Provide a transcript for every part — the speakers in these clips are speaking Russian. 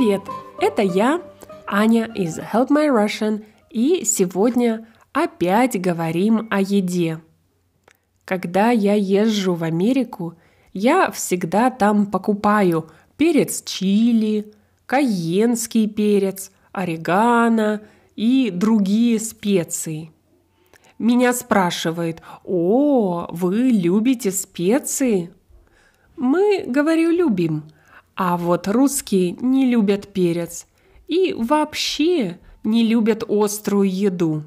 Привет! Это я, Аня из Help My Russian, и сегодня опять говорим о еде. Когда я езжу в Америку, я всегда там покупаю перец чили, кайенский перец, орегано и другие специи. Меня спрашивают, о, вы любите специи? Мы, говорю, любим – а вот русские не любят перец и вообще не любят острую еду.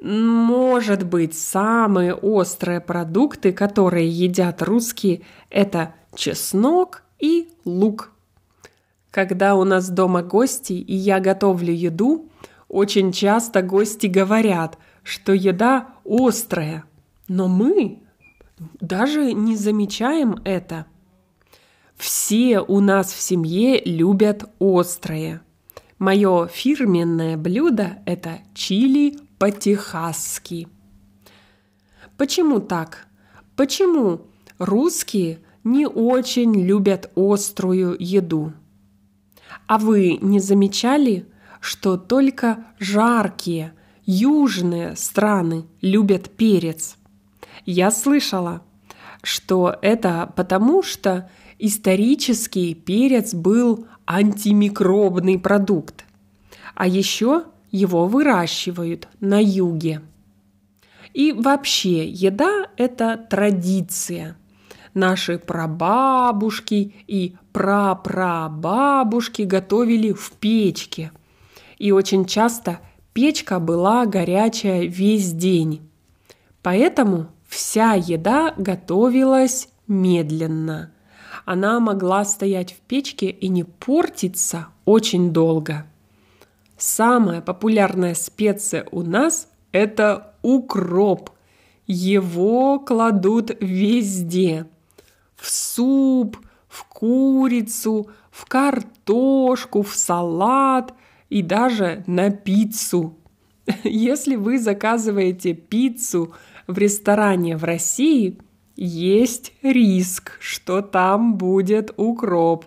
Может быть, самые острые продукты, которые едят русские, это чеснок и лук. Когда у нас дома гости и я готовлю еду, очень часто гости говорят, что еда острая, но мы даже не замечаем это – все у нас в семье любят острое. Мое фирменное блюдо – это чили по-техасски. Почему так? Почему русские не очень любят острую еду? А вы не замечали, что только жаркие, южные страны любят перец? Я слышала, что это потому, что исторически перец был антимикробный продукт, а еще его выращивают на юге. И вообще еда – это традиция. Наши прабабушки и прапрабабушки готовили в печке. И очень часто печка была горячая весь день. Поэтому вся еда готовилась медленно – она могла стоять в печке и не портиться очень долго. Самая популярная специя у нас – это укроп. Его кладут везде. В суп, в курицу, в картошку, в салат и даже на пиццу. Если вы заказываете пиццу в ресторане в России – есть риск, что там будет укроп.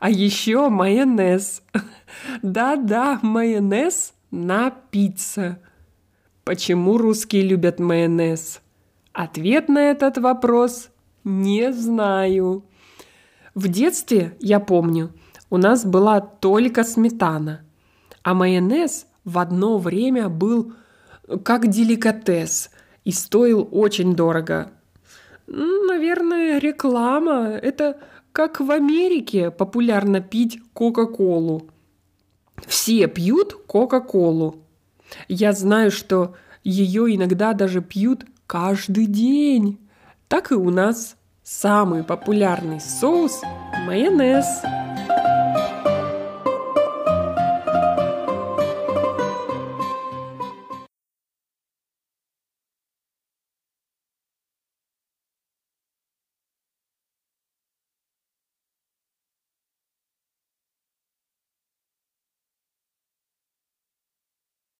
А еще майонез. Да-да, майонез на пицце. Почему русские любят майонез? Ответ на этот вопрос не знаю. В детстве, я помню, у нас была только сметана, а майонез в одно время был как деликатес и стоил очень дорого. Наверное, реклама. Это как в Америке популярно пить Кока-Колу. Все пьют Кока-Колу. Я знаю, что ее иногда даже пьют каждый день. Так и у нас самый популярный соус – майонез –